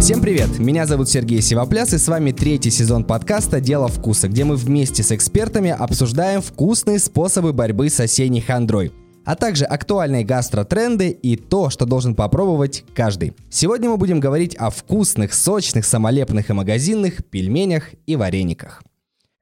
Всем привет! Меня зовут Сергей Сивопляс и с вами третий сезон подкаста «Дело вкуса», где мы вместе с экспертами обсуждаем вкусные способы борьбы с осенней хандрой а также актуальные гастротренды и то, что должен попробовать каждый. Сегодня мы будем говорить о вкусных, сочных, самолепных и магазинных пельменях и варениках.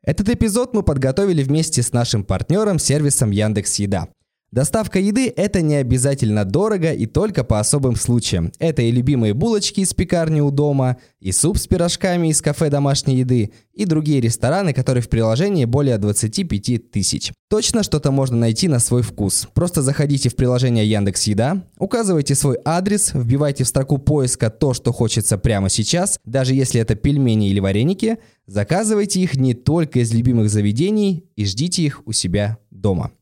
Этот эпизод мы подготовили вместе с нашим партнером сервисом Яндекс Еда. Доставка еды – это не обязательно дорого и только по особым случаям. Это и любимые булочки из пекарни у дома, и суп с пирожками из кафе домашней еды, и другие рестораны, которые в приложении более 25 тысяч. Точно что-то можно найти на свой вкус. Просто заходите в приложение Яндекс Еда, указывайте свой адрес, вбивайте в строку поиска то, что хочется прямо сейчас, даже если это пельмени или вареники, заказывайте их не только из любимых заведений и ждите их у себя дома.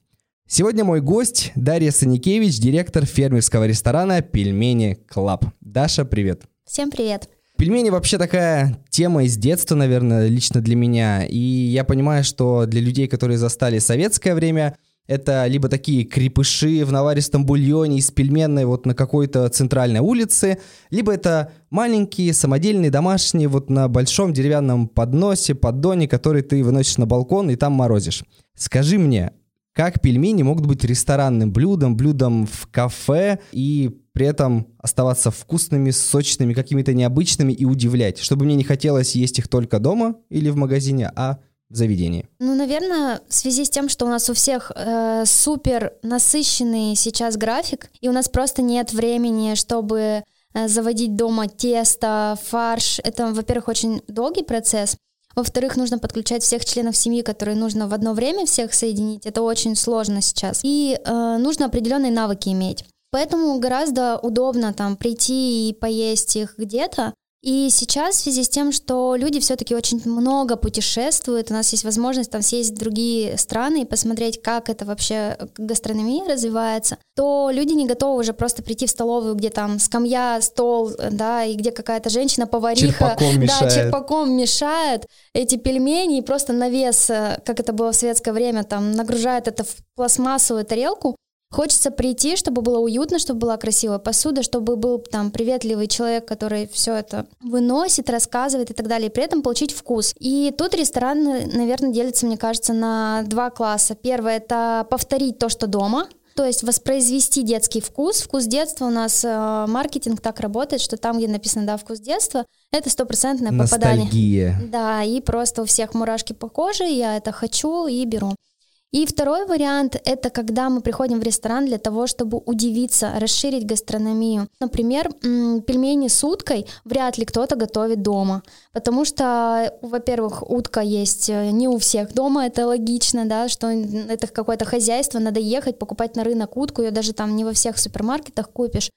Сегодня мой гость Дарья Саникевич, директор фермерского ресторана «Пельмени Club». Даша, привет. Всем привет. Пельмени вообще такая тема из детства, наверное, лично для меня. И я понимаю, что для людей, которые застали советское время, это либо такие крепыши в наваристом бульоне из пельменной вот на какой-то центральной улице, либо это маленькие самодельные домашние вот на большом деревянном подносе, поддоне, который ты выносишь на балкон и там морозишь. Скажи мне, как пельмени могут быть ресторанным блюдом, блюдом в кафе и при этом оставаться вкусными, сочными, какими-то необычными и удивлять, чтобы мне не хотелось есть их только дома или в магазине, а в заведении? Ну, наверное, в связи с тем, что у нас у всех э, супер насыщенный сейчас график, и у нас просто нет времени, чтобы э, заводить дома тесто, фарш. Это, во-первых, очень долгий процесс. Во-вторых, нужно подключать всех членов семьи, которые нужно в одно время всех соединить. Это очень сложно сейчас. И э, нужно определенные навыки иметь. Поэтому гораздо удобно там прийти и поесть их где-то, и сейчас в связи с тем, что люди все-таки очень много путешествуют, у нас есть возможность там съездить в другие страны и посмотреть, как это вообще гастрономия развивается, то люди не готовы уже просто прийти в столовую, где там скамья, стол, да, и где какая-то женщина-повариха, да, черпаком мешает эти пельмени и просто на вес, э, как это было в советское время, там нагружает это в пластмассовую тарелку, Хочется прийти, чтобы было уютно, чтобы была красивая посуда, чтобы был там приветливый человек, который все это выносит, рассказывает и так далее, и при этом получить вкус. И тут ресторан, наверное, делится, мне кажется, на два класса. Первое — это повторить то, что дома, то есть воспроизвести детский вкус. Вкус детства у нас э, маркетинг так работает, что там, где написано «да, вкус детства», это стопроцентное попадание. Ностальгия. Да, и просто у всех мурашки по коже, я это хочу и беру. И второй вариант — это когда мы приходим в ресторан для того, чтобы удивиться, расширить гастрономию. Например, пельмени с уткой вряд ли кто-то готовит дома, потому что, во-первых, утка есть э, не у всех дома, это логично, да, что это какое-то хозяйство, надо ехать, покупать на рынок утку, ее даже там не во всех супермаркетах купишь.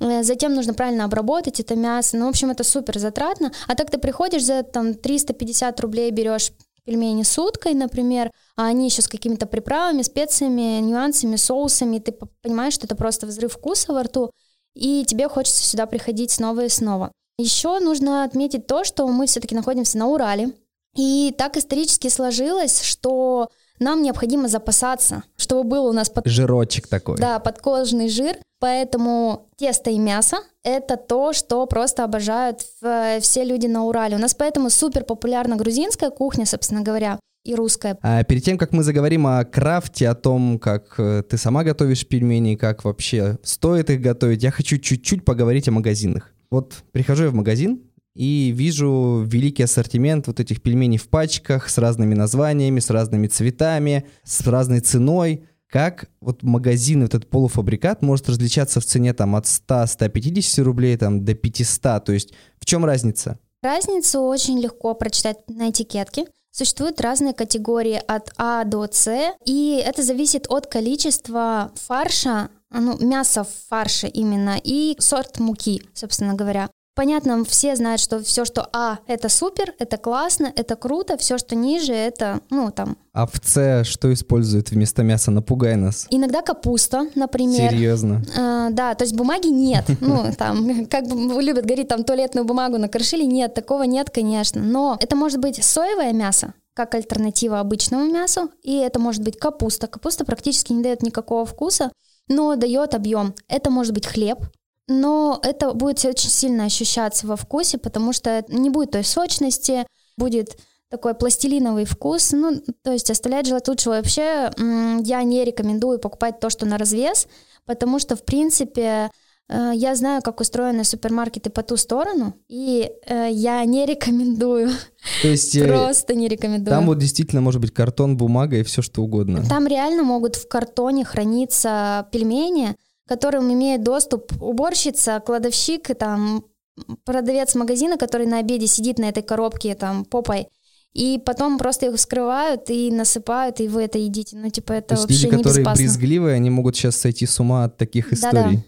Э, затем нужно правильно обработать это мясо. Ну, в общем, это супер затратно. А так ты приходишь за там 350 рублей берешь пельмени с уткой, например, а они еще с какими-то приправами, специями, нюансами, соусами, ты понимаешь, что это просто взрыв вкуса во рту, и тебе хочется сюда приходить снова и снова. Еще нужно отметить то, что мы все-таки находимся на Урале, и так исторически сложилось, что нам необходимо запасаться, чтобы был у нас под... жирочек такой. Да, подкожный жир. Поэтому тесто и мясо — это то, что просто обожают все люди на Урале. У нас поэтому супер популярна грузинская кухня, собственно говоря, и русская. А перед тем, как мы заговорим о крафте, о том, как э, ты сама готовишь пельмени, как вообще стоит их готовить, я хочу чуть-чуть поговорить о магазинах. Вот прихожу я в магазин, и вижу великий ассортимент вот этих пельменей в пачках с разными названиями, с разными цветами, с разной ценой. Как вот магазин, этот полуфабрикат может различаться в цене там от 100-150 рублей там, до 500? То есть в чем разница? Разницу очень легко прочитать на этикетке. Существуют разные категории от А до С, и это зависит от количества фарша, ну, мяса в фарше именно, и сорт муки, собственно говоря. Понятно, все знают, что все, что А, это супер, это классно, это круто, все, что ниже, это, ну, там... А в С что используют вместо мяса? Напугай нас. Иногда капуста, например. Серьезно? А, да, то есть бумаги нет. Ну, там, как любят говорить, там, туалетную бумагу накрошили. Нет, такого нет, конечно. Но это может быть соевое мясо, как альтернатива обычному мясу, и это может быть капуста. Капуста практически не дает никакого вкуса, но дает объем. Это может быть хлеб, но это будет очень сильно ощущаться во вкусе, потому что не будет той сочности, будет такой пластилиновый вкус, ну, то есть оставлять желать лучше вообще. Я не рекомендую покупать то, что на развес, потому что, в принципе, э, я знаю, как устроены супермаркеты по ту сторону, и э, я не рекомендую. То есть э, просто не рекомендую. Там вот действительно может быть картон, бумага и все что угодно. Там реально могут в картоне храниться пельмени, которым имеет доступ уборщица, кладовщик, там продавец магазина, который на обеде сидит на этой коробке там попой и потом просто их вскрывают и насыпают, и вы это едите. Ну, типа, это То вообще люди, которые безопасно. брезгливые, они могут сейчас сойти с ума от таких историй. Да-да.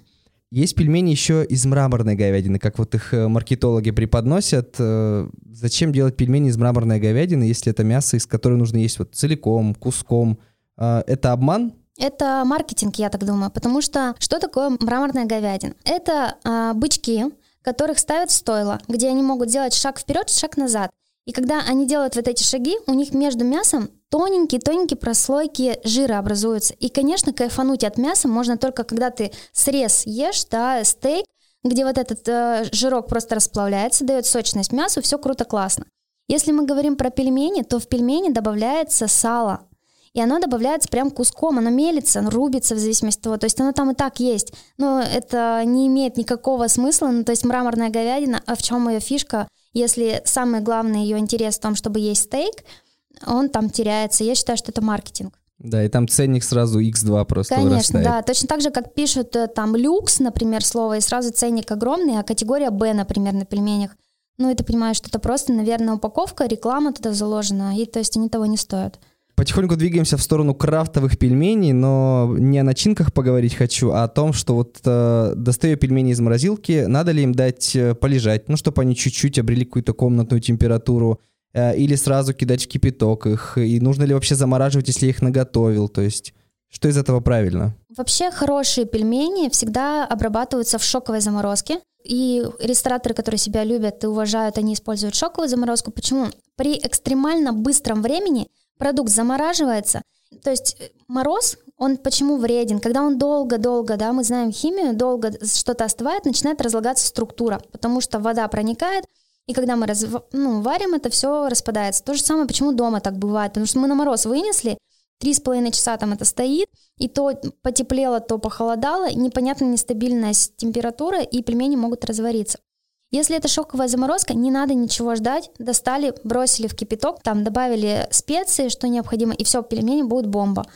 Есть пельмени еще из мраморной говядины, как вот их э, маркетологи преподносят. Э, Зачем делать пельмени из мраморной говядины, если это мясо, из которой нужно есть вот целиком, куском? Э, Это обман? Это маркетинг, я так думаю, потому что что такое мраморная говядина? Это а, бычки, которых ставят в стойло, где они могут делать шаг вперед, шаг назад. И когда они делают вот эти шаги, у них между мясом тоненькие-тоненькие прослойки жира образуются. И, конечно, кайфануть от мяса можно только когда ты срез ешь, да, стейк, где вот этот э, жирок просто расплавляется, дает сочность мясу, все круто, классно. Если мы говорим про пельмени, то в пельмени добавляется сало. И оно добавляется прям куском, оно мелится, оно рубится в зависимости от того, то есть оно там и так есть. Но это не имеет никакого смысла, ну, то есть мраморная говядина, а в чем ее фишка? Если самый главный ее интерес в том, чтобы есть стейк, он там теряется. Я считаю, что это маркетинг. Да, и там ценник сразу x2 просто Конечно, вырастает. да. Точно так же, как пишут э, там люкс, например, слово, и сразу ценник огромный, а категория Б, например, на пельменях. Ну, и ты понимаешь, что это просто, наверное, упаковка, реклама туда заложена, и то есть они того не стоят. Потихоньку двигаемся в сторону крафтовых пельменей, но не о начинках поговорить хочу, а о том, что вот э, достаю пельмени из морозилки, надо ли им дать э, полежать, ну, чтобы они чуть-чуть обрели какую-то комнатную температуру, э, или сразу кидать в кипяток их, и нужно ли вообще замораживать, если я их наготовил, то есть что из этого правильно? Вообще хорошие пельмени всегда обрабатываются в шоковой заморозке. И рестораторы, которые себя любят и уважают, они используют шоковую заморозку. Почему? При экстремально быстром времени продукт замораживается. То есть э, мороз, он почему вреден? Когда он долго-долго, да, мы знаем химию, долго что-то остывает, начинает разлагаться структура, потому что вода проникает, и когда мы раз, ну, варим, это все распадается. То же самое, почему дома так бывает, потому что мы на мороз вынесли, три с половиной часа там это стоит, и то потеплело, то похолодало, непонятно нестабильная температура, и пельмени могут развариться. Если это шоковая заморозка, не надо ничего ждать. Достали, бросили в кипяток, там добавили специи, что необходимо, и все, пельмени будут бомба.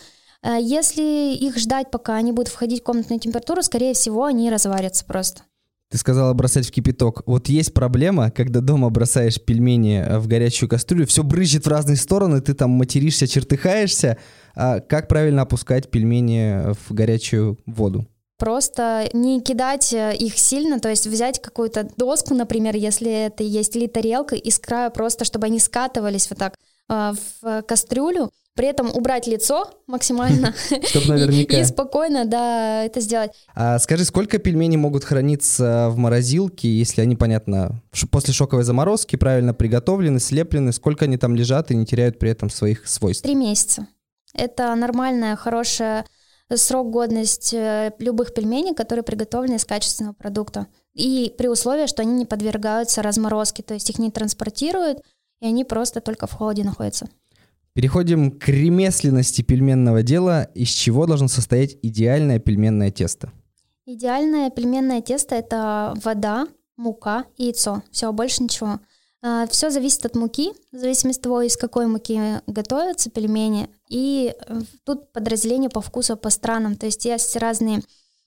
Э, Если их ждать, пока они будут входить в комнатную температуру, скорее всего, они разварятся просто. Ты сказала бросать в кипяток. Вот есть проблема, когда дома бросаешь пельмени э, в горячую кастрюлю, все брызжет в разные стороны, ты там материшься, чертыхаешься. А как правильно опускать пельмени в горячую воду? Просто не кидать э, их сильно, то есть взять какую-то доску, например, если это есть, или тарелка, и с края просто, чтобы они скатывались вот так э, в кастрюлю, при этом убрать лицо максимально Чтоб наверняка. и, спокойно, да, это сделать. А скажи, сколько пельменей могут храниться в морозилке, если они, понятно, после шоковой заморозки правильно приготовлены, слеплены, сколько они там лежат и не теряют при этом своих свойств? Три месяца. Это нормальная, хорошая срок годности э, любых пельменей, которые приготовлены из качественного продукта. И при условии, что они не подвергаются разморозке, то есть их не транспортируют, и они просто только в холоде находятся. Переходим к ремесленности пельменного дела. Из чего должно состоять идеальное пельменное тесто? Идеальное пельменное тесто – это вода, мука и яйцо. Все, больше ничего. Все зависит от муки, в зависимости от того, из какой муки готовятся пельмени. И э, тут подразделение по вкусу по странам. То есть есть разные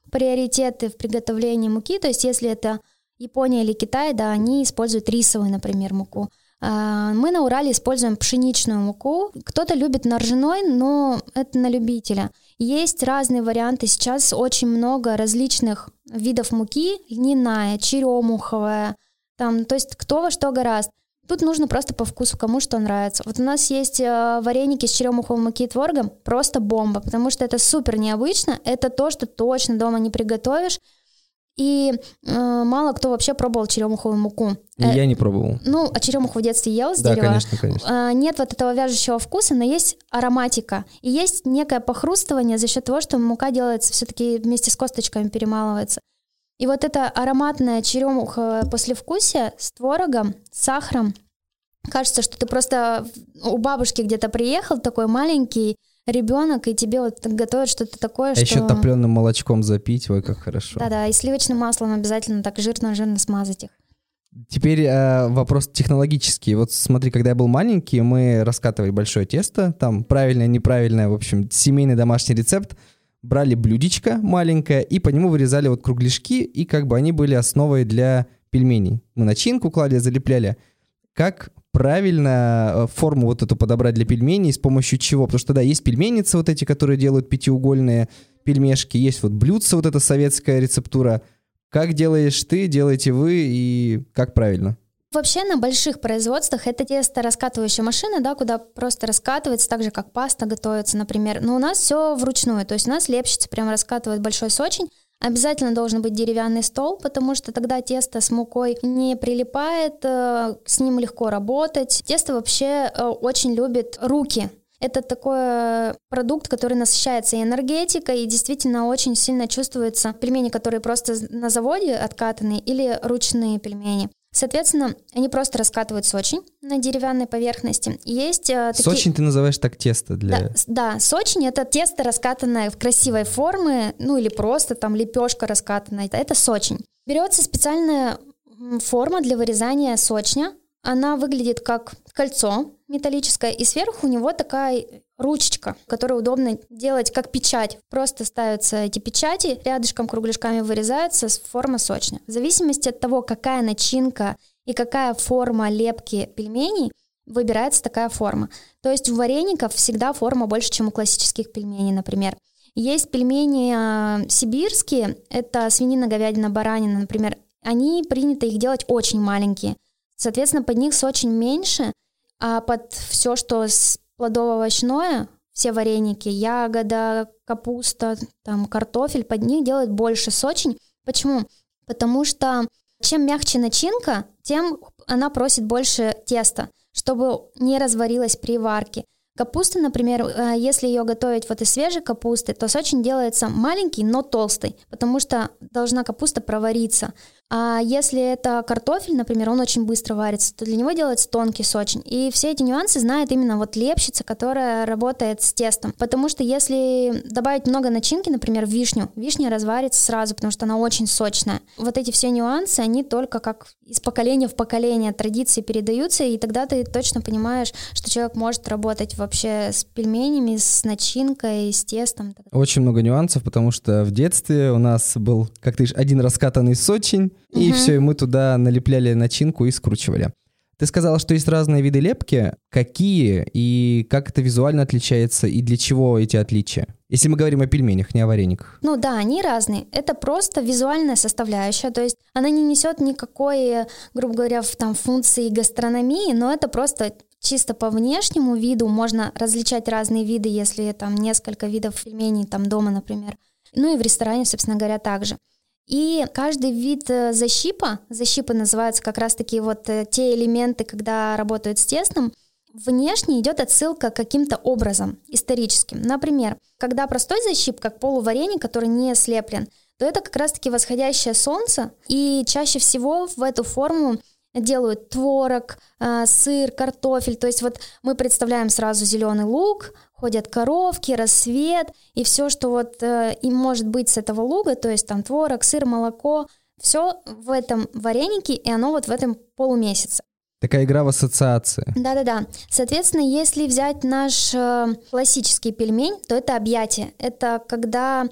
приоритеты в приготовлении муки. То есть если это Япония или Китай, да, они используют рисовую, например, муку. А, Мы на Урале используем пшеничную муку. Кто-то любит на ржаной, но это на любителя. Есть разные варианты. Сейчас очень много различных видов муки. Льняная, черемуховая. Там, то есть кто во что гораст. Тут нужно просто по вкусу, кому что нравится. Вот у нас есть э, вареники с черемуховой муки и творогом, просто бомба, потому что это супер необычно, это то, что точно дома не приготовишь, и э, мало кто вообще пробовал черемуховую муку. Э, Я не пробовал. ну, а черемуху в детстве ел с Да, дерева. конечно, конечно. А, Нет вот этого вяжущего вкуса, но есть ароматика. И есть некое похрустывание за счет того, что мука делается все-таки вместе с косточками перемалывается. И вот эта ароматная черемуха послевкусия с творогом, с сахаром, кажется, что ты просто у бабушки где-то приехал, такой маленький ребенок, и тебе вот готовят что-то такое, а что... еще топленым молочком запить, ой, как хорошо. Да-да, и сливочным маслом обязательно так жирно-жирно смазать их. Теперь э, вопрос технологический. Вот смотри, когда я был маленький, мы раскатывали большое тесто, там правильное, неправильное, в общем, семейный домашний рецепт. Брали блюдечко маленькое и по нему вырезали вот кругляшки, и как бы они были основой для пельменей. Мы начинку клали, залепляли. Как правильно э, форму вот эту подобрать для пельменей, с помощью чего? Потому что, да, есть пельменицы вот эти, которые делают пятиугольные пельмешки, есть вот блюдце, вот эта советская рецептура – как делаешь ты, делаете вы и как правильно? Вообще на больших производствах это тесто раскатывающая машина, да, куда просто раскатывается, так же как паста готовится, например. Но у нас все вручную, то есть у нас лепщица прямо раскатывает большой сочень. Обязательно должен быть деревянный стол, потому что тогда тесто с мукой не прилипает, э, с ним легко работать. Тесто вообще э, очень любит руки, это такой продукт, который насыщается и энергетикой, и действительно очень сильно чувствуется пельмени, которые просто на заводе откатаны, или ручные пельмени. Соответственно, они просто раскатывают сочень на деревянной поверхности. Есть э, такие... Сочень ты называешь так тесто для... Да, да, сочень — это тесто, раскатанное в красивой форме, ну или просто там лепешка раскатанная. Это сочень. Берется специальная форма для вырезания сочня. Она выглядит как кольцо, металлическая, и сверху у него такая ручечка, которую удобно делать как печать. Просто ставятся эти печати, рядышком кругляшками вырезается форма сочная. В зависимости от того, какая начинка и какая форма лепки пельменей, выбирается такая форма. То есть у вареников всегда форма больше, чем у классических пельменей, например. Есть пельмени э, сибирские, это свинина, говядина, баранина, например. Они принято их делать очень маленькие. Соответственно, под них сочень меньше, а под все, что плодово-овощное, все вареники, ягода, капуста, там картофель, под них делают больше сочень. Почему? Потому что чем мягче начинка, тем она просит больше теста, чтобы не разварилась при варке. Капуста, например, э, если ее готовить вот из свежей капусты, то сочень делается маленький, но толстый, потому что должна капуста провариться. А если это картофель, например, он очень быстро варится, то для него делается тонкий сочень. И все эти нюансы знает именно вот лепщица, которая работает с тестом. Потому что если добавить много начинки, например, вишню, вишня разварится сразу, потому что она очень сочная. Вот эти все нюансы, они только как из поколения в поколение традиции передаются, и тогда ты точно понимаешь, что человек может работать вообще с пельменями, с начинкой, с тестом. Очень много нюансов, потому что в детстве у нас был, как ты говоришь, один раскатанный сочень, и угу. все, и мы туда налепляли начинку и скручивали. Ты сказала, что есть разные виды лепки. Какие и как это визуально отличается и для чего эти отличия? Если мы говорим о пельменях, не о варениках. Ну да, они разные. Это просто визуальная составляющая, то есть она не несет никакой, грубо говоря, там функции гастрономии, но это просто чисто по внешнему виду можно различать разные виды, если там несколько видов пельменей там дома, например. Ну и в ресторане, собственно говоря, также. И каждый вид э, защипа, защипы называются как раз-таки вот э, те элементы, когда работают с тестом, внешне идет отсылка каким-то образом историческим. Например, когда простой защип, как полувареник, который не слеплен, то это как раз-таки восходящее солнце, и чаще всего в эту форму делают творог, э, сыр, картофель. То есть вот мы представляем сразу зеленый лук, ходят коровки, рассвет, и все, что вот э, и может быть с этого луга, то есть там творог, сыр, молоко, все в этом варенике, и оно вот в этом полумесяце. Такая игра в ассоциации. Да-да-да. Соответственно, если взять наш э, классический пельмень, то это объятие. Это когда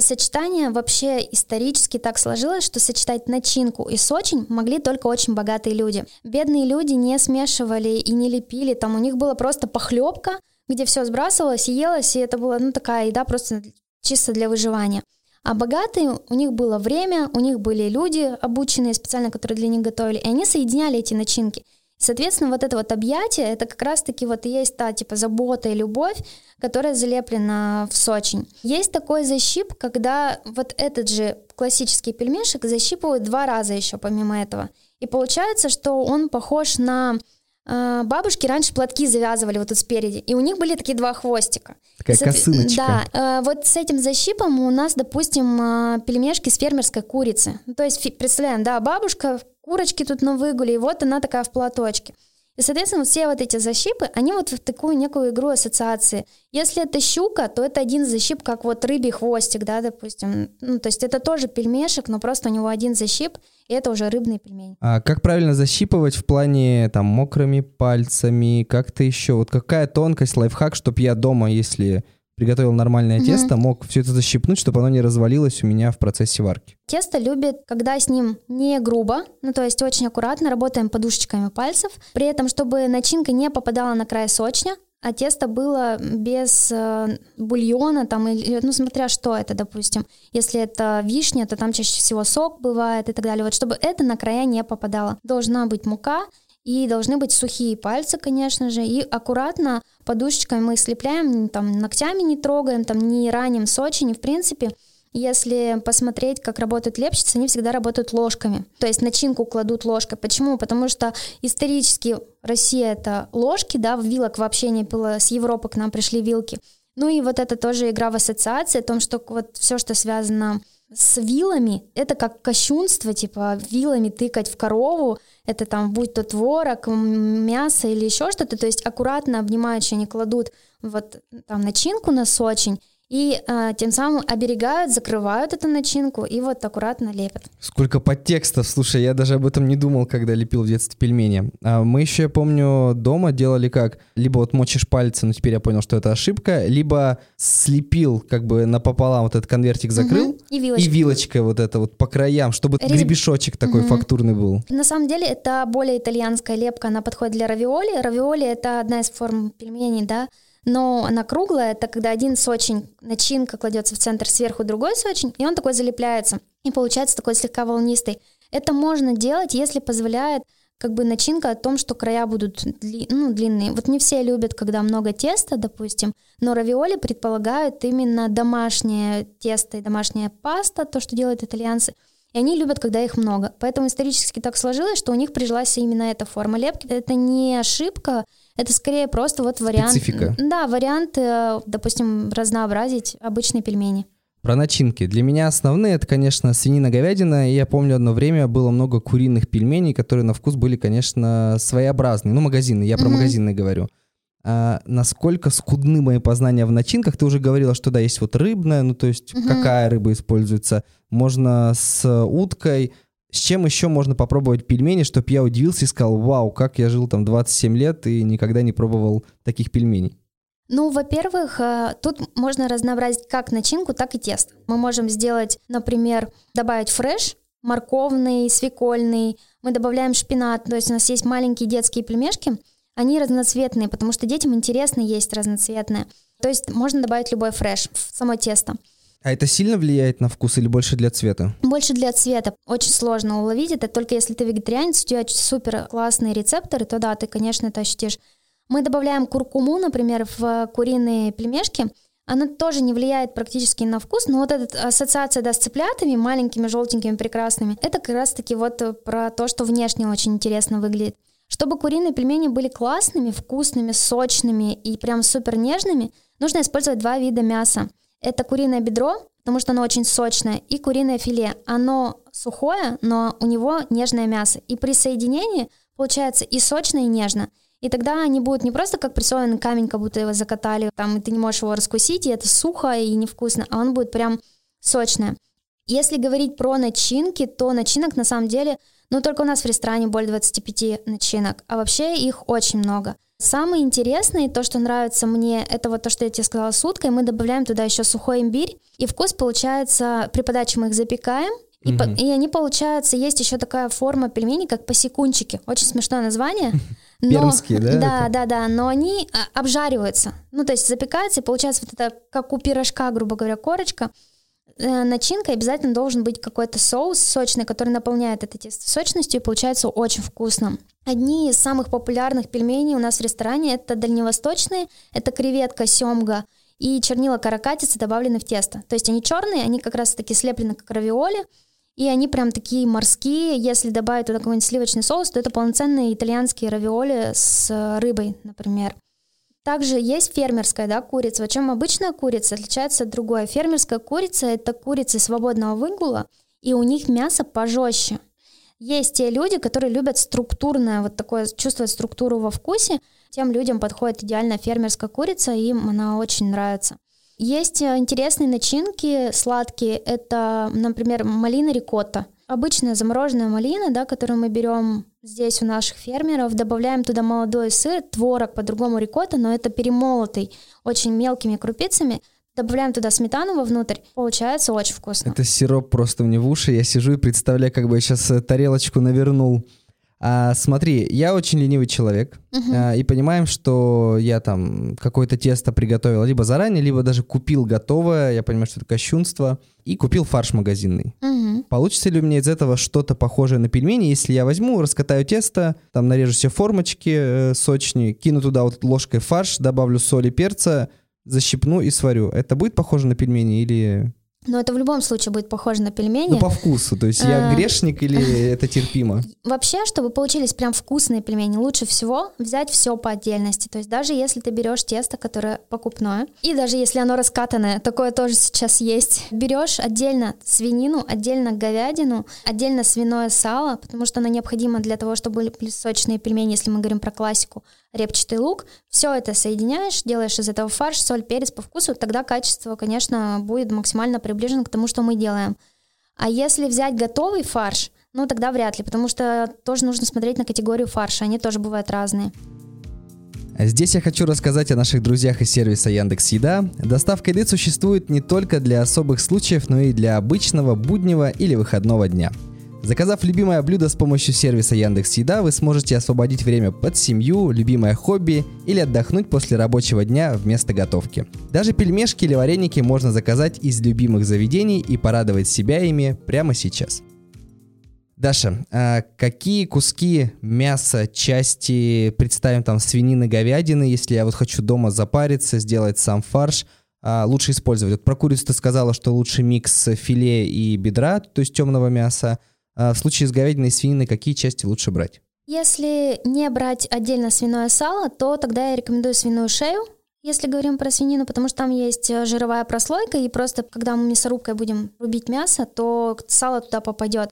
Сочетание вообще исторически так сложилось, что сочетать начинку и сочень могли только очень богатые люди. Бедные люди не смешивали и не лепили, там у них была просто похлебка, где все сбрасывалось елось, и это была ну, такая еда просто чисто для выживания. А богатые, у них было время, у них были люди обученные специально, которые для них готовили, и они соединяли эти начинки. Соответственно, вот это вот объятие, это как раз-таки вот и есть та типа забота и любовь, которая залеплена в сочень. Есть такой защип, когда вот этот же классический пельмешек защипывают два раза еще помимо этого. И получается, что он похож на а, бабушки раньше платки завязывали вот тут спереди, и у них были такие два хвостика. Такая Со... косыночка. Да, а, вот с этим защипом у нас, допустим, а, пельмешки с фермерской курицы. То есть, представляем, да, бабушка, курочки тут на выгуле, и вот она такая в платочке. И, соответственно, все вот эти защипы, они вот в такую некую игру ассоциации. Если это щука, то это один защип, как вот рыбий хвостик, да, допустим. Ну, то есть это тоже пельмешек, но просто у него один защип, и это уже рыбный пельмень. А как правильно защипывать в плане там мокрыми пальцами, как-то еще? Вот какая тонкость, лайфхак, чтобы я дома, если приготовил нормальное угу. тесто, мог все это защипнуть, чтобы оно не развалилось у меня в процессе варки. Тесто любит, когда с ним не грубо, ну то есть очень аккуратно, работаем подушечками пальцев, при этом, чтобы начинка не попадала на край сочня, а тесто было без э, бульона, там, или, ну, смотря что это, допустим. Если это вишня, то там чаще всего сок бывает и так далее. Вот чтобы это на края не попадало. Должна быть мука, и должны быть сухие пальцы, конечно же, и аккуратно подушечкой мы слепляем, там, ногтями не трогаем, там, не раним Сочи, в принципе. Если посмотреть, как работают лепщицы, они всегда работают ложками. То есть начинку кладут ложкой. Почему? Потому что исторически Россия это ложки, да, вилок вообще не было, с Европы к нам пришли вилки. Ну и вот это тоже игра в ассоциации, о том, что вот все, что связано с вилами, это как кощунство, типа вилами тыкать в корову, это там будь то творог, мясо или еще что-то, то есть аккуратно обнимающие они кладут вот там начинку на сочень, и а, тем самым оберегают, закрывают эту начинку и вот аккуратно лепят. Сколько подтекстов, слушай, я даже об этом не думал, когда лепил в детстве пельмени. А мы еще, я помню, дома делали как, либо вот мочишь пальцы, но теперь я понял, что это ошибка, либо слепил как бы напополам вот этот конвертик закрыл, угу. и, вилочкой. и вилочкой вот это вот по краям, чтобы Рез... гребешочек такой угу. фактурный был. На самом деле это более итальянская лепка, она подходит для равиоли. Равиоли это одна из форм пельменей, да, но она круглая, это когда один сочень, начинка кладется в центр, сверху другой сочень, и он такой залепляется, и получается такой слегка волнистый. Это можно делать, если позволяет как бы начинка о том, что края будут дли, ну, длинные. Вот не все любят, когда много теста, допустим, но равиоли предполагают именно домашнее тесто и домашняя паста, то, что делают итальянцы. И они любят, когда их много. Поэтому исторически так сложилось, что у них прижилась именно эта форма лепки. Это не ошибка, это скорее просто вот вариант... Специфика. Да, вариант, э, допустим, разнообразить обычные пельмени. Про начинки. Для меня основные это, конечно, свинина, говядина. И я помню, одно время было много куриных пельменей, которые на вкус были, конечно, своеобразные. Ну, магазины, я про mm-hmm. магазины говорю. А, насколько скудны мои познания в начинках? Ты уже говорила, что да, есть вот рыбная, ну то есть mm-hmm. какая рыба используется. Можно с уткой, с чем еще можно попробовать пельмени, чтобы я удивился и сказал, вау, как я жил там 27 лет и никогда не пробовал таких пельменей? Ну, во-первых, э, тут можно разнообразить как начинку, так и тесто. Мы можем сделать, например, добавить фреш, морковный, свекольный, мы добавляем шпинат, то есть у нас есть маленькие детские пельмешки, они разноцветные, потому что детям интересно есть разноцветное. То есть можно добавить любой фреш в само тесто. А это сильно влияет на вкус или больше для цвета? Больше для цвета. Очень сложно уловить это, только если ты вегетарианец, у тебя супер классные рецепторы, то да, ты, конечно, это ощутишь. Мы добавляем куркуму, например, в куриные пельмешки. Она тоже не влияет практически на вкус, но вот эта ассоциация да, с цыплятами, маленькими, желтенькими, прекрасными, это как раз-таки вот про то, что внешне очень интересно выглядит. Чтобы куриные пельмени были классными, вкусными, сочными и прям супер нежными, нужно использовать два вида мяса – это куриное бедро, потому что оно очень сочное, и куриное филе. Оно сухое, но у него нежное мясо. И при соединении получается и сочно, и нежно. И тогда они будут не просто как прессованный камень, как будто его закатали, там, и ты не можешь его раскусить, и это сухо и невкусно, а он будет прям сочное. Если говорить про начинки, то начинок на самом деле, ну только у нас в ресторане более 25 начинок, а вообще их очень много. Самое интересное, то, что нравится мне, это вот то, что я тебе сказала с уткой. Мы добавляем туда еще сухой имбирь, и вкус получается, при подаче мы их запекаем, и, mm по, и они получаются, есть еще такая форма пельменей, как посекунчики. Очень смешное название. Но, Пермские, да? Да, это? да, да, но они а, обжариваются. Ну, то есть запекаются, и получается вот это, как у пирожка, грубо говоря, корочка. Э, начинкой обязательно должен быть какой-то соус сочный, который наполняет это тесто сочностью, и получается очень вкусно. Одни из самых популярных пельменей у нас в ресторане это дальневосточные, это креветка, семга и чернила каракатицы добавлены в тесто. То есть они черные, они как раз таки слеплены как равиоли, И они прям такие морские. Если добавить туда какой-нибудь сливочный соус, то это полноценные итальянские равиоли с рыбой, например. Также есть фермерская да, курица. Чем обычная курица отличается от другой. Фермерская курица — это курицы свободного выгула, и у них мясо пожестче. Есть те люди, которые любят структурное, вот такое, чувствовать структуру во вкусе. Тем людям подходит идеально фермерская курица, им она очень нравится. Есть э, интересные начинки сладкие. Это, например, малина рикотта. Обычная замороженная малина, да, которую мы берем здесь у наших фермеров, добавляем туда молодой сыр, творог, по-другому рикотта, но это перемолотый очень мелкими крупицами. Добавляем туда сметану вовнутрь, получается очень вкусно. Это сироп просто мне в уши, я сижу и представляю, как бы я сейчас э, тарелочку навернул. А, смотри, я очень ленивый человек, uh-huh. а, и понимаем, что я там какое-то тесто приготовил либо заранее, либо даже купил готовое, я понимаю, что это кощунство, и купил фарш магазинный. Uh-huh. Получится ли у меня из этого что-то похожее на пельмени, если я возьму, раскатаю тесто, там нарежу все формочки э, сочные, кину туда вот ложкой фарш, добавлю соли, перца, защипну и сварю. Это будет похоже на пельмени или но это в любом случае будет похоже на пельмени. Ну, по вкусу. То есть я а. грешник или это терпимо? Вообще, чтобы получились прям вкусные пельмени, лучше всего взять все по отдельности. То есть даже если ты берешь тесто, которое покупное, и даже если оно раскатанное, такое тоже сейчас есть, берешь отдельно свинину, отдельно говядину, отдельно свиное сало, потому что оно необходимо для того, чтобы были сочные пельмени, если мы говорим про классику репчатый лук. Все это соединяешь, делаешь из этого фарш, соль, перец по вкусу, тогда качество, конечно, будет максимально приближено к тому, что мы делаем. А если взять готовый фарш, ну тогда вряд ли, потому что тоже нужно смотреть на категорию фарша, они тоже бывают разные. Здесь я хочу рассказать о наших друзьях из сервиса Яндекс Еда. Доставка еды существует не только для особых случаев, но и для обычного, буднего или выходного дня – Заказав любимое блюдо с помощью сервиса Яндекс Еда, вы сможете освободить время под семью, любимое хобби или отдохнуть после рабочего дня вместо готовки. Даже пельмешки или вареники можно заказать из любимых заведений и порадовать себя ими прямо сейчас. Даша, а какие куски мяса, части, представим там свинины, говядины, если я вот хочу дома запариться, сделать сам фарш, а, лучше использовать? Вот про курицу ты сказала, что лучше микс филе и бедра, то есть темного мяса. А в случае с говядиной и свининой какие части лучше брать? Если не брать отдельно свиное сало, то тогда я рекомендую свиную шею, если говорим про свинину, потому что там есть э, жировая прослойка, и просто когда мы мясорубкой будем рубить мясо, то сало туда попадет.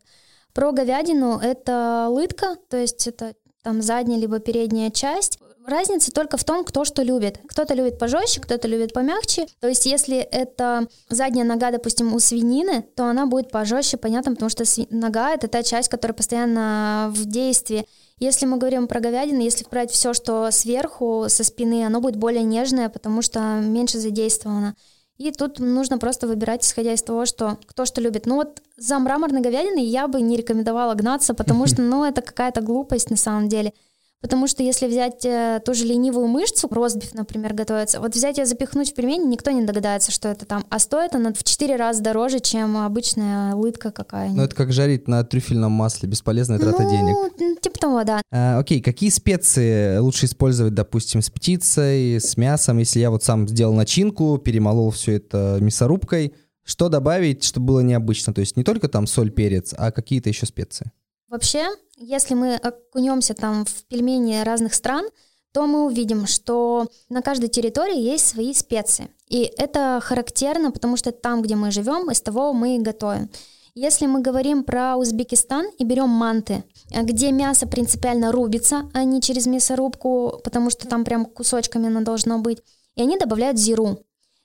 Про говядину это лытка, то есть это там задняя либо передняя часть. Разница только в том, кто что любит. Кто-то любит пожестче, кто-то любит помягче. То есть, если это задняя нога, допустим, у свинины, то она будет пожестче, понятно, потому что нога это та часть, которая постоянно в действии. Если мы говорим про говядину, если брать все, что сверху, со спины, оно будет более нежное, потому что меньше задействовано. И тут нужно просто выбирать, исходя из того, что кто что любит. Ну вот за мраморной говядиной я бы не рекомендовала гнаться, потому что, ну, это какая-то глупость на самом деле. Потому что если взять э, ту же ленивую мышцу, ростбиф, например, готовится, вот взять ее запихнуть в пельмени, никто не догадается, что это там. А стоит она в 4 раза дороже, чем обычная лытка какая-нибудь. Ну это как жарить на трюфельном масле, бесполезная трата ну, денег. типа того, да. А, окей, какие специи лучше использовать, допустим, с птицей, с мясом, если я вот сам сделал начинку, перемолол все это мясорубкой, что добавить, чтобы было необычно? То есть не только там соль, перец, а какие-то еще специи? Вообще, если мы окунемся там в пельмени разных стран, то мы увидим, что на каждой территории есть свои специи. И это характерно, потому что там, где мы живем, из того мы и готовим. Если мы говорим про Узбекистан и берем манты, где мясо принципиально рубится, а не через мясорубку, потому что там прям кусочками оно должно быть, и они добавляют зиру.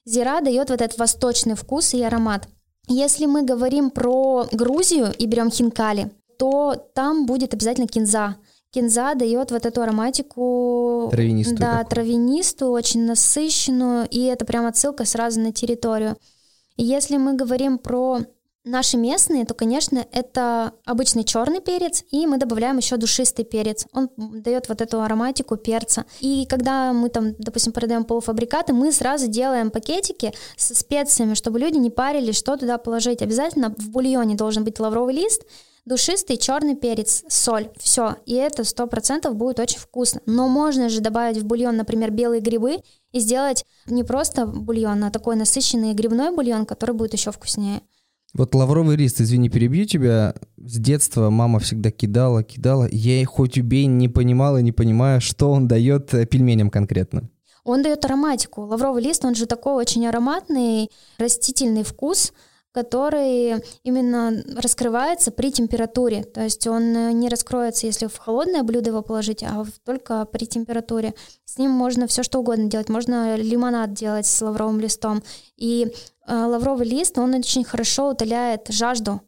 Зира дает вот этот восточный вкус и аромат. Если мы говорим про Грузию и берем хинкали, то там будет обязательно кинза. Кинза дает вот эту ароматику... Травянистую. Да, такую. травянистую, очень насыщенную, и это прям отсылка сразу на территорию. И если мы говорим про наши местные, то, конечно, это обычный черный перец, и мы добавляем еще душистый перец. Он дает вот эту ароматику перца. И когда мы там, допустим, продаем полуфабрикаты, мы сразу делаем пакетики со специями, чтобы люди не парились, что туда положить. Обязательно в бульоне должен быть лавровый лист, душистый черный перец, соль, все. И это сто процентов будет очень вкусно. Но можно же добавить в бульон, например, белые грибы и сделать не просто бульон, а такой насыщенный грибной бульон, который будет еще вкуснее. Вот лавровый лист, извини, перебью тебя. С детства мама всегда кидала, кидала. Я хоть убей, не понимала, не понимаю, что он дает э, пельменям конкретно. Он дает ароматику. Лавровый лист, он же такой очень ароматный, растительный вкус – который именно раскрывается при температуре. То есть он э, не раскроется, если в холодное блюдо его положить, а только при температуре. С ним можно все что угодно делать. Можно лимонад делать с лавровым листом. И э, лавровый лист, он очень хорошо утоляет жажду.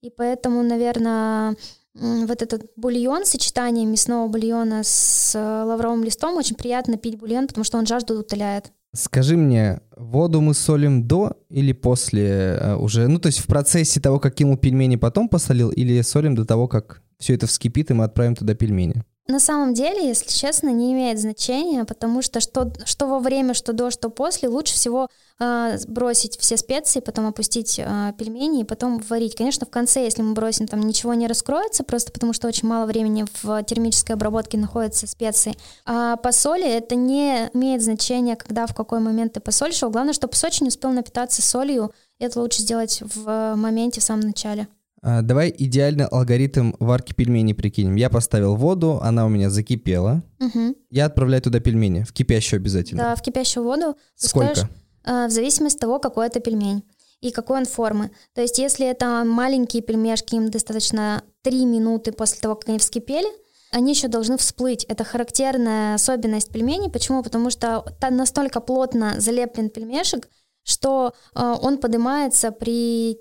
И поэтому, наверное, вот этот бульон, сочетание мясного бульона с э, лавровым листом, очень приятно пить бульон, потому что он жажду утоляет. Скажи мне, воду мы солим до или после э, уже? Ну, то есть в процессе того, как кинул пельмени, потом посолил, или солим до того, как все это вскипит, и мы отправим туда пельмени? На самом деле, если честно, не имеет значения, потому что что, что во время, что до, что после, лучше всего э, бросить все специи, потом опустить э, пельмени и потом варить. Конечно, в конце, если мы бросим, там ничего не раскроется, просто потому что очень мало времени в термической обработке находятся специи. А по соли это не имеет значения, когда, в какой момент ты посолишь. Главное, чтобы сочи не успел напитаться солью. Это лучше сделать в моменте, в самом начале. А, давай идеальный алгоритм варки пельменей прикинем. Я поставил воду, она у меня закипела. Угу. Я отправляю туда пельмени, в кипящую обязательно. Да, в кипящую воду. Сколько? Э, в зависимости от того, какой это пельмень и какой он формы. То есть если это маленькие пельмешки, им достаточно 3 минуты после того, как они вскипели, они еще должны всплыть. Это характерная особенность пельменей. Почему? Потому что там настолько плотно залеплен пельмешек, что э, он поднимается при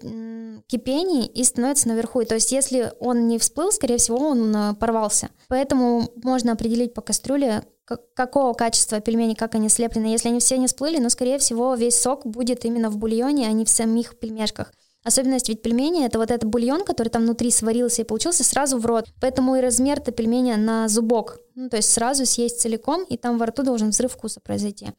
кипении и становится наверху. И, то есть если он не всплыл, скорее всего, он э, порвался. Поэтому можно определить по кастрюле, как, какого качества пельмени, как они слеплены. Если они все не всплыли, но, скорее всего, весь сок будет именно в бульоне, а не в самих пельмешках. Особенность ведь пельмени — это вот этот бульон, который там внутри сварился и получился сразу в рот. Поэтому и размер-то пельменя на зубок. Ну, то есть сразу съесть целиком, и там во рту должен взрыв вкуса произойти.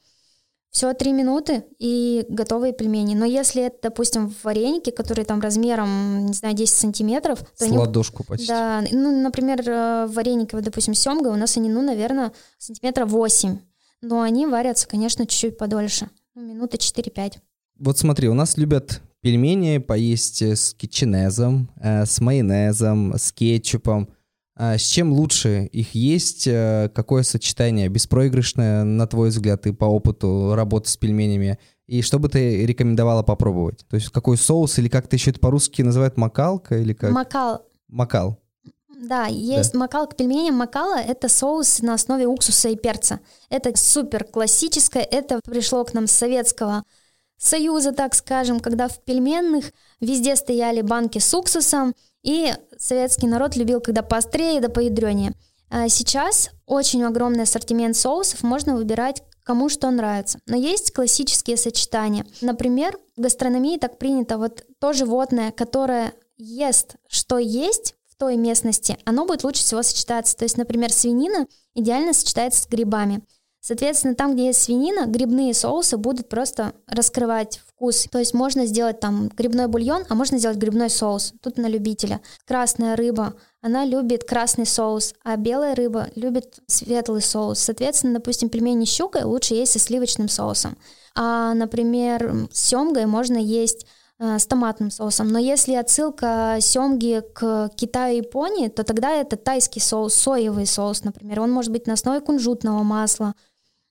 Все три минуты и готовые пельмени. Но если это, допустим, вареники, которые там размером, не знаю, 10 сантиметров... То С они, ладошку почти. Да, ну, например, э, вареники, вот, допустим, семга, у нас они, ну, наверное, сантиметра 8. Но они варятся, конечно, чуть-чуть подольше. Ну, минуты 4-5. Вот смотри, у нас любят пельмени поесть с кетченезом, э, с майонезом, с кетчупом. А с чем лучше их есть? Э, какое сочетание беспроигрышное, на твой взгляд, и по опыту работы с пельменями? И что бы ты рекомендовала попробовать? То есть какой соус, или как-то еще это по-русски называют, макалка? Или как? Макал. Макал. Да, есть да. макал к пельменям. Макала — это соус на основе уксуса и перца. Это супер классическое, это пришло к нам с советского союза, так скажем, когда в пельменных везде стояли банки с уксусом, и советский народ любил, когда поострее да поядренее. А сейчас очень огромный ассортимент соусов, можно выбирать кому что нравится. Но есть классические сочетания. Например, в гастрономии так принято вот то животное, которое ест, что есть в той местности, оно будет лучше всего сочетаться. То есть, например, свинина идеально сочетается с грибами. Соответственно, там, где есть свинина, грибные соусы будут просто раскрывать вкус. То есть можно сделать там грибной бульон, а можно сделать грибной соус. Тут на любителя. Красная рыба, она любит красный соус, а белая рыба любит светлый соус. Соответственно, допустим, пельмени с щукой лучше есть со сливочным соусом. А, например, с семгой можно есть э, с томатным соусом. Но если отсылка семги к Китаю и Японии, то тогда это тайский соус, соевый соус, например. Он может быть на основе кунжутного масла,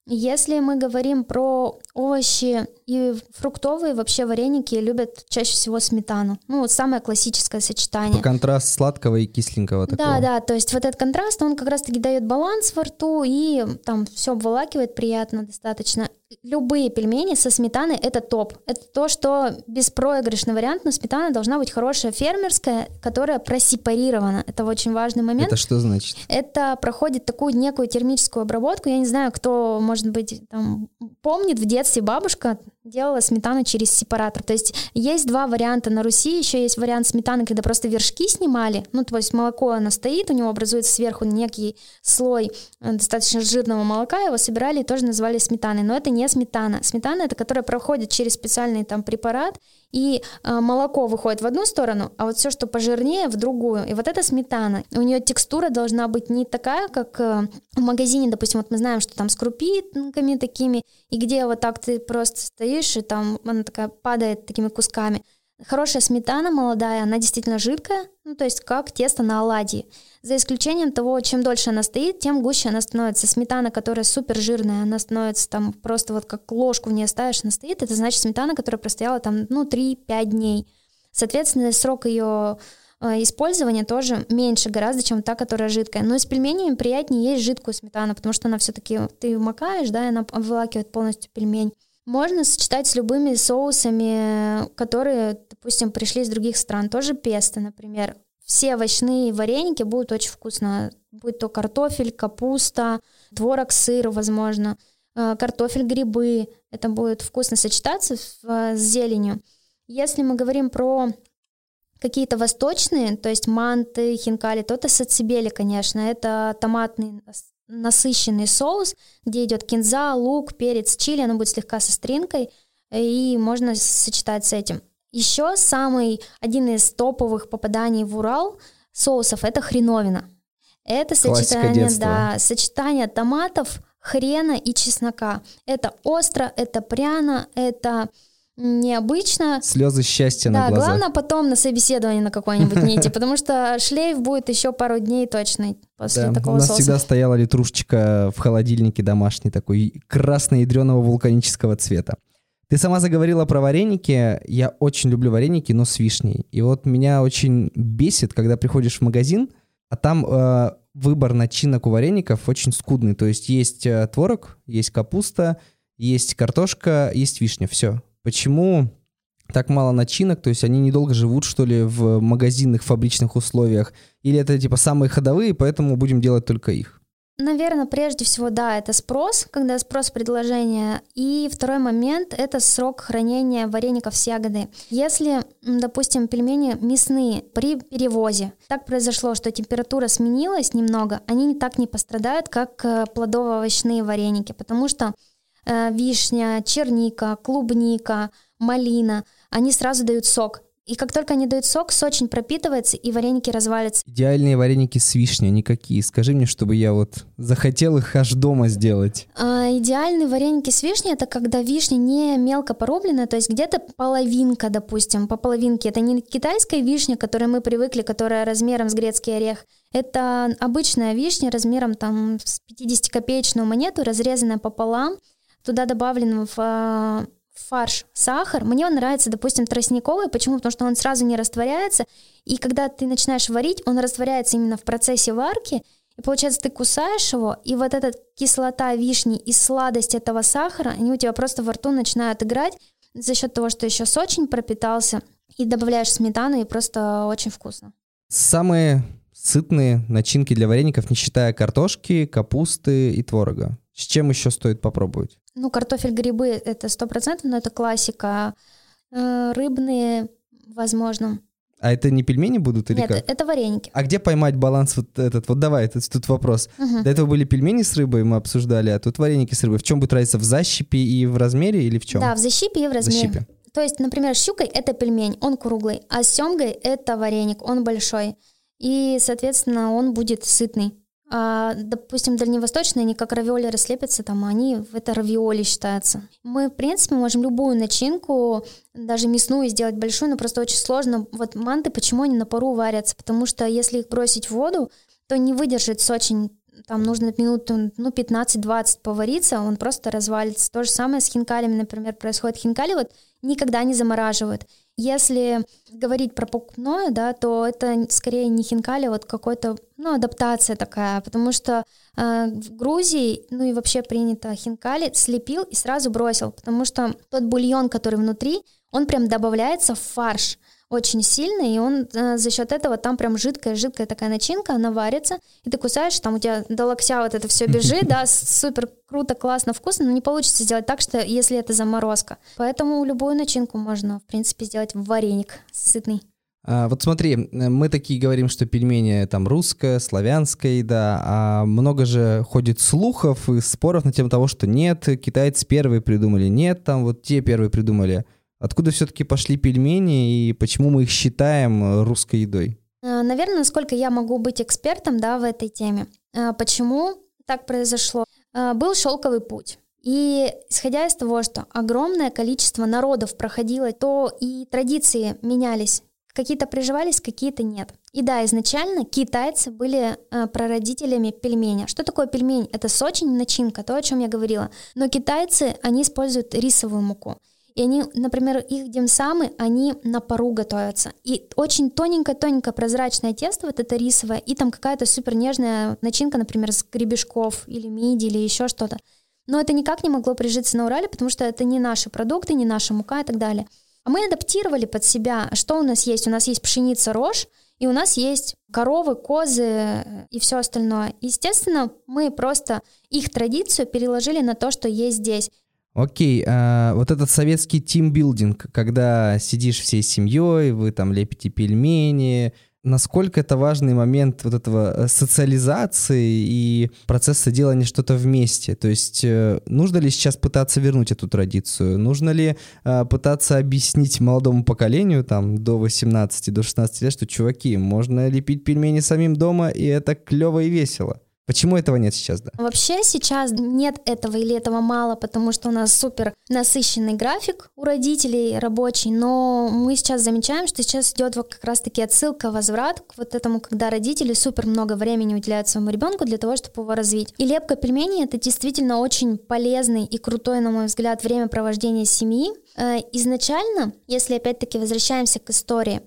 если мы говорим про овощи и фруктовые, вообще вареники любят чаще всего сметану. Ну, вот самое классическое сочетание. По контраст сладкого и кисленького такого. Да, да, то есть вот этот контраст, он как раз-таки дает баланс во рту и там все обволакивает приятно достаточно любые пельмени со сметаной это топ. Это то, что беспроигрышный вариант, но сметана должна быть хорошая фермерская, которая просепарирована. Это очень важный момент. Это что значит? Это проходит такую некую термическую обработку. Я не знаю, кто, может быть, там, помнит, в детстве бабушка делала сметану через сепаратор. То есть есть два варианта на Руси. Еще есть вариант сметаны, когда просто вершки снимали. Ну, то есть молоко, оно стоит, у него образуется сверху некий слой э, достаточно жирного молока, его собирали и тоже называли сметаной. Но это не сметана. Сметана — это которая проходит через специальный там препарат, и э, молоко выходит в одну сторону, а вот все, что пожирнее, в другую. И вот эта сметана, у нее текстура должна быть не такая, как э, в магазине, допустим, вот мы знаем, что там с крупинками такими, и где вот так ты просто стоишь, и там она такая падает такими кусками. Хорошая сметана молодая, она действительно жидкая, ну то есть как тесто на оладьи. За исключением того, чем дольше она стоит, тем гуще она становится. Сметана, которая супер жирная, она становится там просто вот как ложку в ней ставишь, она стоит, это значит сметана, которая простояла там, ну, 3-5 дней. Соответственно, срок ее э, использования тоже меньше гораздо, чем та, которая жидкая. Но с пельменями приятнее есть жидкую сметану, потому что она все-таки, ты макаешь, да, и она обволакивает полностью пельмень. Можно сочетать с любыми соусами, которые, допустим, пришли из других стран. Тоже песто, например. Все овощные вареники будут очень вкусно. Будь то картофель, капуста, творог, сыр, возможно, э, картофель, грибы. Это будет вкусно сочетаться с зеленью. Если мы говорим про какие-то восточные, то есть манты, хинкали, то это сацибели, конечно. Это томатный насыщенный соус, где идет кинза, лук, перец, чили, оно будет слегка со стринкой, и можно сочетать с этим. Еще самый один из топовых попаданий в Урал соусов это хреновина. Это сочетание, да, сочетание томатов, хрена и чеснока. Это остро, это пряно, это необычно. Слезы счастья да, на глазах. главное потом на собеседование на какое-нибудь не идти, потому что шлейф будет еще пару дней точно после да, такого У нас соуса. всегда стояла литрушечка в холодильнике домашний, такой красно-ядреного вулканического цвета. Ты сама заговорила про вареники. Я очень люблю вареники, но с вишней. И вот меня очень бесит, когда приходишь в магазин, а там э, выбор начинок у вареников очень скудный. То есть есть э, творог, есть капуста, есть картошка, есть вишня. Все. Почему так мало начинок, то есть они недолго живут, что ли, в магазинных фабричных условиях? Или это типа самые ходовые, поэтому будем делать только их? Наверное, прежде всего, да, это спрос, когда спрос предложения. И второй момент — это срок хранения вареников с ягодой. Если, допустим, пельмени мясные при перевозе, так произошло, что температура сменилась немного, они так не пострадают, как э, плодово-овощные вареники, потому что вишня, черника, клубника, малина, они сразу дают сок. И как только они дают сок, сочень пропитывается, и вареники развалятся. Идеальные вареники с вишней, никакие. Скажи мне, чтобы я вот захотел их аж дома сделать. А, идеальные вареники с вишней — это когда вишня не мелко порубленная, то есть где-то половинка, допустим, по половинке. Это не китайская вишня, к которой мы привыкли, которая размером с грецкий орех. Это обычная вишня размером там с 50-копеечную монету, разрезанная пополам, туда добавлен в а, фарш сахар. Мне он нравится, допустим, тростниковый. Почему? Потому что он сразу не растворяется. И когда ты начинаешь варить, он растворяется именно в процессе варки. И получается, ты кусаешь его, и вот эта кислота вишни и сладость этого сахара, они у тебя просто во рту начинают играть за счет того, что еще сочень пропитался. И добавляешь сметану, и просто очень вкусно. Самые сытные начинки для вареников, не считая картошки, капусты и творога. С чем еще стоит попробовать? Ну, картофель, грибы — это сто процентов, но это классика. Э, рыбные, возможно. А это не пельмени будут или Нет, как? это вареники. А где поймать баланс вот этот? Вот давай, это, тут вопрос. Угу. До этого были пельмени с рыбой, мы обсуждали, а тут вареники с рыбой. В чем будет разница? В защипе и в размере или в чем? Да, в защипе и в размере. Защипе. То есть, например, с щукой это пельмень, он круглый, а с семгой это вареник, он большой. И, соответственно, он будет сытный. А, допустим, дальневосточные, они как равиоли раслепятся, там, они это равиоли считаются. Мы, в принципе, можем любую начинку, даже мясную сделать большую, но просто очень сложно. Вот манты, почему они на пару варятся? Потому что если их бросить в воду, то не выдержит очень там нужно минут ну, 15-20 повариться, он просто развалится. То же самое с хинкалями, например, происходит. Хинкали вот никогда не замораживают. Если говорить про покупное, да, то это скорее не хинкали, а вот какой-то, ну, адаптация такая, потому что э, в Грузии, ну и вообще принято хинкали, слепил и сразу бросил, потому что тот бульон, который внутри, он прям добавляется в фарш очень сильный, и он э, за счет этого там прям жидкая-жидкая такая начинка, она варится, и ты кусаешь, там у тебя до локтя вот это все бежит, да, супер круто, классно, вкусно, но не получится сделать так, что если это заморозка. Поэтому любую начинку можно, в принципе, сделать в вареник сытный. А, вот смотри, мы такие говорим, что пельмени там русская, славянская еда, а много же ходит слухов и споров на тему того, что нет, китайцы первые придумали, нет, там вот те первые придумали. Откуда все-таки пошли пельмени и почему мы их считаем э, русской едой? Э, наверное, насколько я могу быть экспертом да, в этой теме. Э, почему так произошло? Был шелковый путь. И исходя из того, что огромное количество народов проходило, то и традиции менялись. Какие-то приживались, какие-то нет. И да, изначально китайцы были прародителями пельменя. Что такое пельмень? Это сочень, начинка, то, о чем я говорила. Но китайцы, они используют рисовую муку. И они, например, их димсамы, они на пару готовятся. И очень тоненькое-тоненькое прозрачное тесто, вот это рисовое, и там какая-то супер нежная начинка, например, с гребешков или миди или еще что-то. Но это никак не могло прижиться на Урале, потому что это не наши продукты, не наша мука и так далее. А мы адаптировали под себя, что у нас есть. У нас есть пшеница, рожь, и у нас есть коровы, козы и все остальное. Естественно, мы просто их традицию переложили на то, что есть здесь. Окей, а вот этот советский тимбилдинг, когда сидишь всей семьей, вы там лепите пельмени, насколько это важный момент вот этого э, социализации и процесса делания что-то вместе. То есть э, нужно ли сейчас пытаться вернуть эту традицию? Нужно ли э, пытаться объяснить молодому поколению, там, до 18, до 16 лет, что, чуваки, можно лепить пельмени самим дома, и это клево и весело? Почему этого нет сейчас, да? Вообще сейчас нет этого или этого мало, потому что у нас супер насыщенный график у родителей рабочий, но мы сейчас замечаем, что сейчас идет вот как раз-таки отсылка, возврат к вот этому, когда родители супер много времени уделяют своему ребенку для того, чтобы его развить. И лепка пельменей — это действительно очень полезный и крутой, на мой взгляд, времяпровождения семьи. Э, изначально, если опять-таки возвращаемся к истории,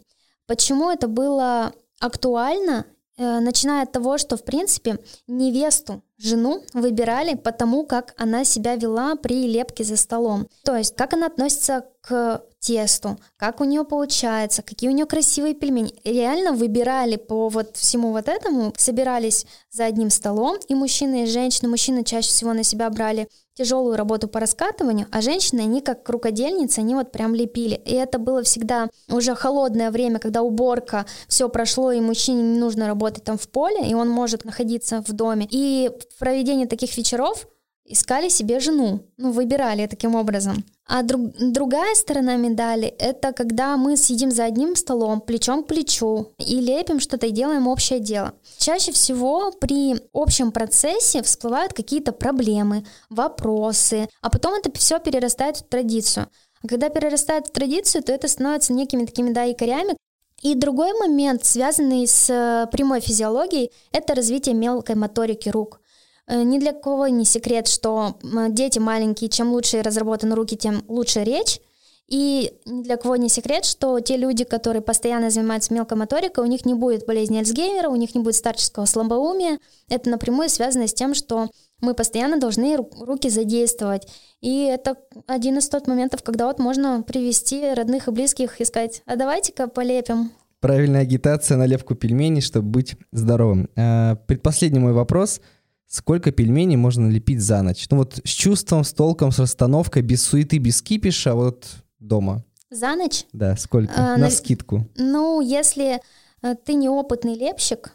почему это было актуально начиная от того, что, в принципе, невесту, жену выбирали по тому, как она себя вела при лепке за столом. То есть, как она относится к тесту, как у нее получается, какие у нее красивые пельмени. Реально выбирали по вот всему вот этому, собирались за одним столом, и мужчины, и женщины. Мужчины чаще всего на себя брали тяжелую работу по раскатыванию, а женщины, они как рукодельницы, они вот прям лепили. И это было всегда уже холодное время, когда уборка, все прошло, и мужчине не нужно работать там в поле, и он может находиться в доме. И в проведении таких вечеров искали себе жену, ну, выбирали таким образом. А друг, другая сторона медали — это когда мы сидим за одним столом, плечом к плечу, и лепим что-то и делаем общее дело. Чаще всего при общем процессе всплывают какие-то проблемы, вопросы, а потом это все перерастает в традицию. А когда перерастает в традицию, то это становится некими такими, да, якорями, и другой момент, связанный с э, прямой физиологией, это развитие мелкой моторики рук. Э, ни для кого не секрет, что дети маленькие, чем лучше разработаны руки, тем лучше речь. И ни для кого не секрет, что те люди, которые постоянно занимаются мелкой моторикой, у них не будет болезни Альцгеймера, у них не будет старческого слабоумия. Это напрямую связано с тем, что мы постоянно должны руки задействовать. И это один из тот моментов, когда вот можно привести родных и близких и сказать, а давайте-ка полепим. Правильная агитация на лепку пельменей, чтобы быть здоровым. Э, предпоследний мой вопрос – Сколько пельменей можно лепить за ночь? Ну вот с чувством, с толком, с расстановкой, без суеты, без кипиша, вот дома. За ночь? Да, сколько? А, на, скидку. Ну, если э, ты неопытный лепщик,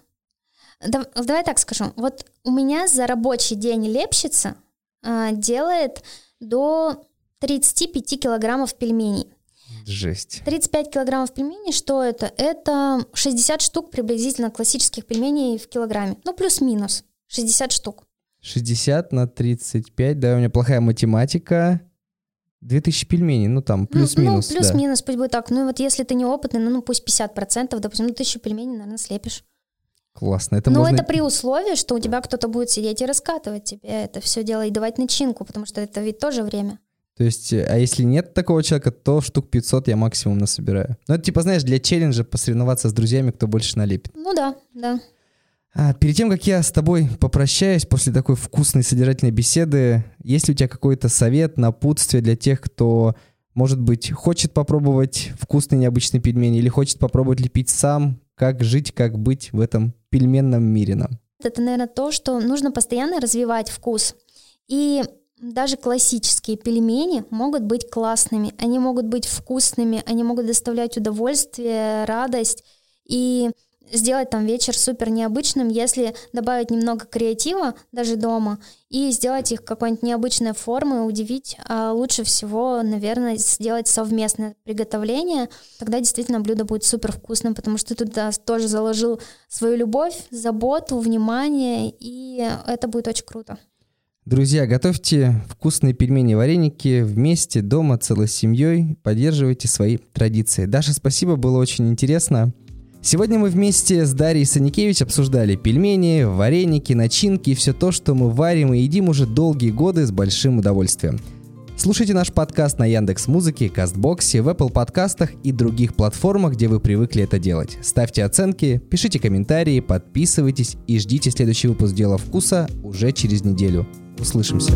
да, давай так скажу. Вот у меня за рабочий день лепщица а, делает до 35 килограммов пельменей. Жесть. 35 килограммов пельменей, что это? Это 60 штук приблизительно классических пельменей в килограмме. Ну, плюс-минус. 60 штук. 60 на 35, да, у меня плохая математика. 2000 пельменей, ну там, плюс-минус. Ну, плюс-минус, да. пусть будет так. Ну вот если ты неопытный, ну, ну пусть 50%, допустим, ну 1000 пельменей, наверное, слепишь. Классно. Это Но можно... это при условии, что у тебя кто-то будет сидеть и раскатывать тебе это все дело и давать начинку, потому что это ведь тоже время. То есть, а если нет такого человека, то штук 500 я максимум насобираю. Ну, это типа, знаешь, для челленджа посоревноваться с друзьями, кто больше налепит. Ну да, да. А, перед тем, как я с тобой попрощаюсь после такой вкусной содержательной беседы, есть ли у тебя какой-то совет, напутствие для тех, кто, может быть, хочет попробовать вкусные необычные пельмени или хочет попробовать лепить сам, как жить, как быть в этом пельменном мире нам? Это, наверное, то, что нужно постоянно развивать вкус. И даже классические пельмени могут быть классными, они могут быть вкусными, они могут доставлять удовольствие, радость. И сделать там вечер супер необычным, если добавить немного креатива даже дома и сделать их какой-нибудь необычной формы, удивить. А лучше всего, наверное, сделать совместное приготовление. Тогда действительно блюдо будет супер вкусным, потому что ты туда тоже заложил свою любовь, заботу, внимание, и это будет очень круто. Друзья, готовьте вкусные пельмени вареники вместе, дома, целой семьей. Поддерживайте свои традиции. Даша, спасибо, было очень интересно. Сегодня мы вместе с Дарьей Саникевич обсуждали пельмени, вареники, начинки и все то, что мы варим и едим уже долгие годы с большим удовольствием. Слушайте наш подкаст на Яндекс Музыке, Кастбоксе, в Apple подкастах и других платформах, где вы привыкли это делать. Ставьте оценки, пишите комментарии, подписывайтесь и ждите следующий выпуск «Дела вкуса» уже через неделю. Услышимся.